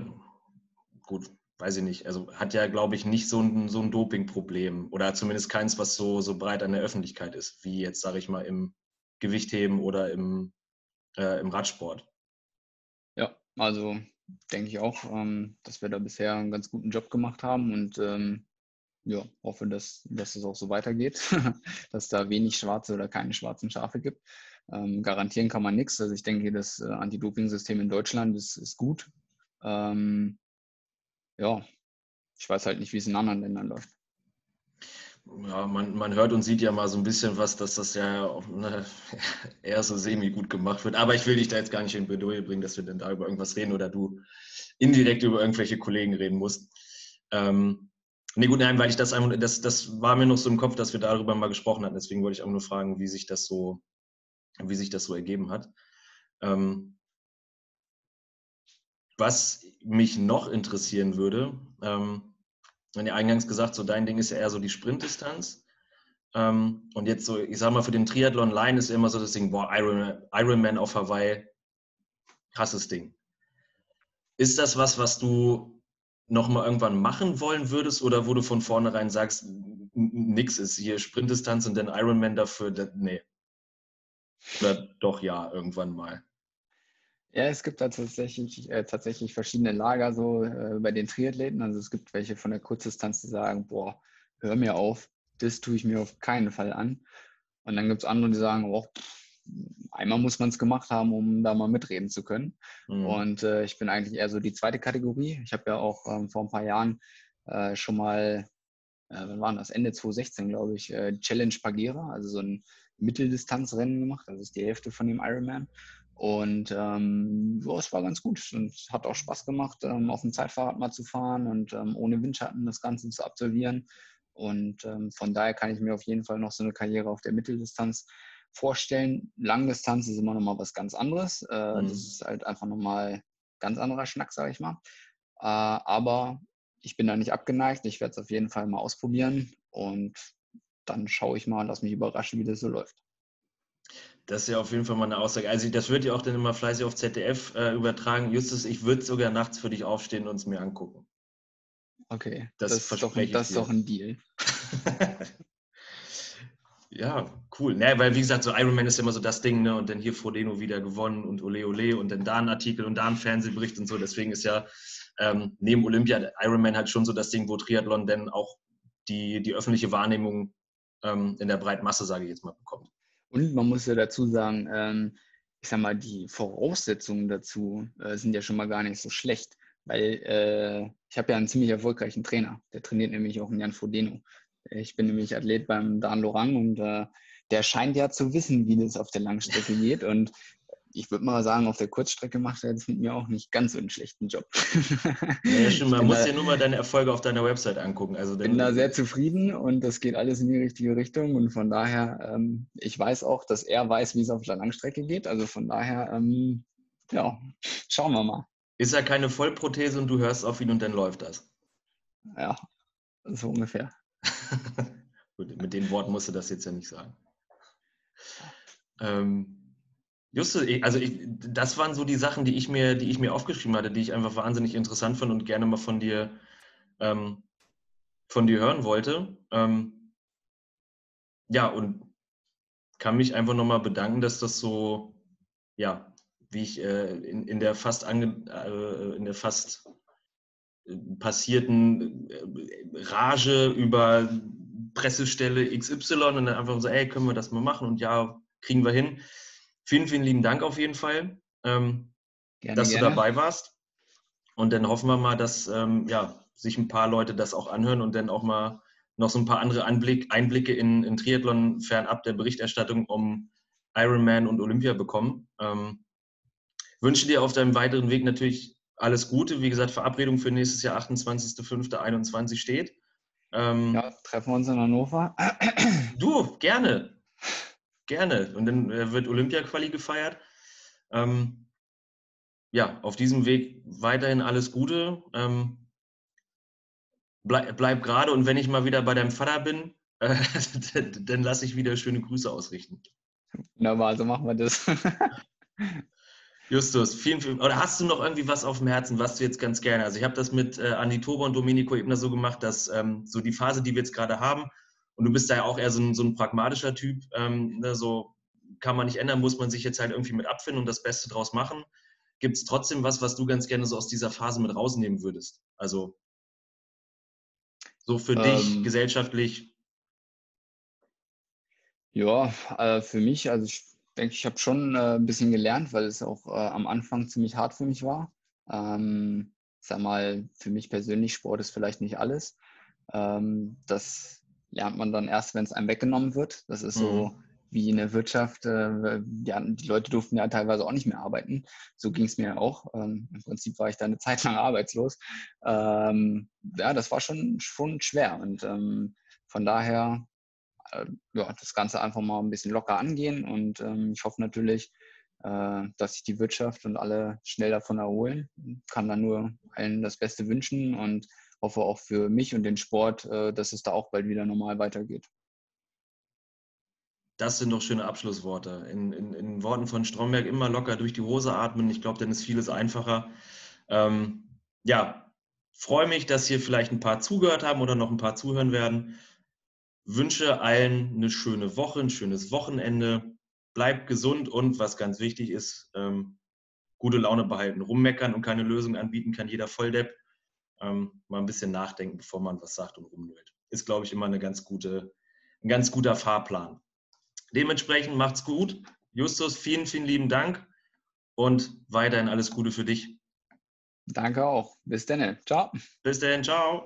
gut, weiß ich nicht, also hat ja, glaube ich, nicht so ein, so ein Dopingproblem oder zumindest keins, was so, so breit an der Öffentlichkeit ist, wie jetzt, sage ich mal, im Gewichtheben oder im, äh, im Radsport. Also denke ich auch, ähm, dass wir da bisher einen ganz guten Job gemacht haben und ähm, ja, hoffe, dass, dass es auch so weitergeht, [LAUGHS] dass da wenig schwarze oder keine schwarzen Schafe gibt. Ähm, garantieren kann man nichts. Also ich denke, das äh, Anti-Doping-System in Deutschland ist, ist gut. Ähm, ja, ich weiß halt nicht, wie es in anderen Ländern läuft. Ja, man, man hört und sieht ja mal so ein bisschen was, dass das ja ne, [LAUGHS] eher so semi-gut gemacht wird. Aber ich will dich da jetzt gar nicht in Bredouille bringen, dass wir denn da über irgendwas reden oder du indirekt über irgendwelche Kollegen reden musst. Ähm, nee, gut, nein, weil ich das einfach, das, das war mir noch so im Kopf, dass wir darüber mal gesprochen hatten. Deswegen wollte ich auch nur fragen, wie sich das so, wie sich das so ergeben hat. Ähm, was mich noch interessieren würde, ähm, wenn ihr eingangs gesagt, so dein Ding ist ja eher so die Sprintdistanz. Ähm, und jetzt so, ich sag mal, für den Triathlon Line ist immer so das Ding, boah, Ironman, Ironman auf Hawaii, krasses Ding. Ist das was, was du nochmal irgendwann machen wollen würdest oder wo du von vornherein sagst, nix ist hier Sprintdistanz und dann Ironman dafür, das, nee. Oder doch ja, irgendwann mal. Ja, es gibt da tatsächlich, äh, tatsächlich verschiedene Lager so äh, bei den Triathleten. Also es gibt welche von der Kurzdistanz, die sagen, boah, hör mir auf, das tue ich mir auf keinen Fall an. Und dann gibt es andere, die sagen, oh, einmal muss man es gemacht haben, um da mal mitreden zu können. Mhm. Und äh, ich bin eigentlich eher so die zweite Kategorie. Ich habe ja auch ähm, vor ein paar Jahren äh, schon mal, äh, wann war das? Ende 2016, glaube ich, äh, Challenge Pagera, also so ein Mitteldistanzrennen gemacht. Das ist die Hälfte von dem Ironman. Und ähm, ja, es war ganz gut und hat auch Spaß gemacht, ähm, auf dem Zeitfahrrad mal zu fahren und ähm, ohne Windschatten das Ganze zu absolvieren. Und ähm, von daher kann ich mir auf jeden Fall noch so eine Karriere auf der Mitteldistanz vorstellen. Langdistanz ist immer noch mal was ganz anderes. Äh, mhm. Das ist halt einfach nochmal ganz anderer Schnack, sage ich mal. Äh, aber ich bin da nicht abgeneigt. Ich werde es auf jeden Fall mal ausprobieren und dann schaue ich mal, lass mich überraschen, wie das so läuft. Das ist ja auf jeden Fall mal eine Aussage. Also das wird ja auch dann immer fleißig auf ZDF äh, übertragen. Justus, ich würde sogar nachts für dich aufstehen und es mir angucken. Okay, das, das ist, doch, das ist doch ein Deal. [LAUGHS] ja, cool. Ne, weil wie gesagt, so Ironman ist ja immer so das Ding, ne? Und dann hier Frodeno wieder gewonnen und Ole Ole und dann da ein Artikel und da ein Fernsehbericht und so. Deswegen ist ja ähm, neben Olympia Ironman halt schon so das Ding, wo Triathlon dann auch die, die öffentliche Wahrnehmung ähm, in der breiten Masse, sage ich jetzt mal, bekommt. Und man muss ja dazu sagen, ähm, ich sag mal, die Voraussetzungen dazu äh, sind ja schon mal gar nicht so schlecht, weil äh, ich habe ja einen ziemlich erfolgreichen Trainer. Der trainiert nämlich auch einen Jan Frodeno. Ich bin nämlich Athlet beim Dan Lorang und äh, der scheint ja zu wissen, wie das auf der Langstrecke geht. Und ich würde mal sagen, auf der Kurzstrecke macht er jetzt mit mir auch nicht ganz so einen schlechten Job. Ja, stimmt. Man muss ja nur mal deine Erfolge auf deiner Website angucken. Also ich bin da sehr zufrieden und das geht alles in die richtige Richtung. Und von daher, ähm, ich weiß auch, dass er weiß, wie es auf der Langstrecke geht. Also von daher, ähm, ja, schauen wir mal. Ist ja keine Vollprothese und du hörst auf ihn und dann läuft das. Ja, so ungefähr. [LAUGHS] Gut, mit den Worten musst du das jetzt ja nicht sagen. Ähm, Juste, also ich, das waren so die Sachen, die ich mir, die ich mir aufgeschrieben hatte, die ich einfach wahnsinnig interessant fand und gerne mal von dir, ähm, von dir hören wollte. Ähm, ja, und kann mich einfach nochmal bedanken, dass das so, ja, wie ich äh, in, in der fast ange, äh, in der fast äh, passierten äh, Rage über Pressestelle XY und dann einfach so, ey, können wir das mal machen und ja, kriegen wir hin Vielen, vielen lieben Dank auf jeden Fall, ähm, gerne, dass gerne. du dabei warst. Und dann hoffen wir mal, dass ähm, ja, sich ein paar Leute das auch anhören und dann auch mal noch so ein paar andere Anblick, Einblicke in, in Triathlon fernab der Berichterstattung um Ironman und Olympia bekommen. Ähm, wünsche dir auf deinem weiteren Weg natürlich alles Gute. Wie gesagt, Verabredung für nächstes Jahr 28.05.21 steht. Ähm, ja, treffen wir uns in Hannover. Du, gerne. Gerne. Und dann äh, wird Olympia-Quali gefeiert. Ähm, ja, auf diesem Weg weiterhin alles Gute. Ähm, bleib, bleib gerade und wenn ich mal wieder bei deinem Vater bin, [LAUGHS] äh, dann lasse ich wieder schöne Grüße ausrichten. Wunderbar, so machen wir das. [LAUGHS] Justus, vielen, vielen, oder hast du noch irgendwie was auf dem Herzen, was du jetzt ganz gerne? Also ich habe das mit äh, Andi Tober und Domenico eben so gemacht, dass ähm, so die Phase, die wir jetzt gerade haben, und du bist da ja auch eher so ein, so ein pragmatischer Typ, ähm, ne, so kann man nicht ändern, muss man sich jetzt halt irgendwie mit abfinden und das Beste draus machen. Gibt es trotzdem was, was du ganz gerne so aus dieser Phase mit rausnehmen würdest? Also so für ähm, dich gesellschaftlich? Ja, äh, für mich, also ich denke, ich habe schon äh, ein bisschen gelernt, weil es auch äh, am Anfang ziemlich hart für mich war. Ähm, sag mal, für mich persönlich, Sport ist vielleicht nicht alles. Ähm, das lernt man dann erst, wenn es einem weggenommen wird. Das ist so mhm. wie in der Wirtschaft. Äh, die, die, Leute durften ja teilweise auch nicht mehr arbeiten. So ging es mir auch. Ähm, Im Prinzip war ich da eine [LAUGHS] Zeit lang arbeitslos. Ähm, ja, das war schon, schon schwer. Und ähm, von daher äh, ja, das Ganze einfach mal ein bisschen locker angehen. Und ähm, ich hoffe natürlich, äh, dass sich die Wirtschaft und alle schnell davon erholen. Kann dann nur allen das Beste wünschen und hoffe auch für mich und den Sport, äh, dass es da auch bald wieder normal weitergeht. Das sind doch schöne Abschlussworte. In, in, in Worten von Stromberg immer locker durch die Hose atmen. Ich glaube, dann ist vieles einfacher. Ähm, ja, freue mich, dass hier vielleicht ein paar zugehört haben oder noch ein paar zuhören werden wünsche allen eine schöne Woche, ein schönes Wochenende. Bleibt gesund und was ganz wichtig ist, ähm, gute Laune behalten. Rummeckern und keine Lösung anbieten kann jeder Volldepp. Ähm, mal ein bisschen nachdenken, bevor man was sagt und rumnölt. Ist, glaube ich, immer eine ganz gute, ein ganz guter Fahrplan. Dementsprechend macht's gut. Justus, vielen, vielen lieben Dank und weiterhin alles Gute für dich. Danke auch. Bis dann. Ciao. Bis dann. Ciao.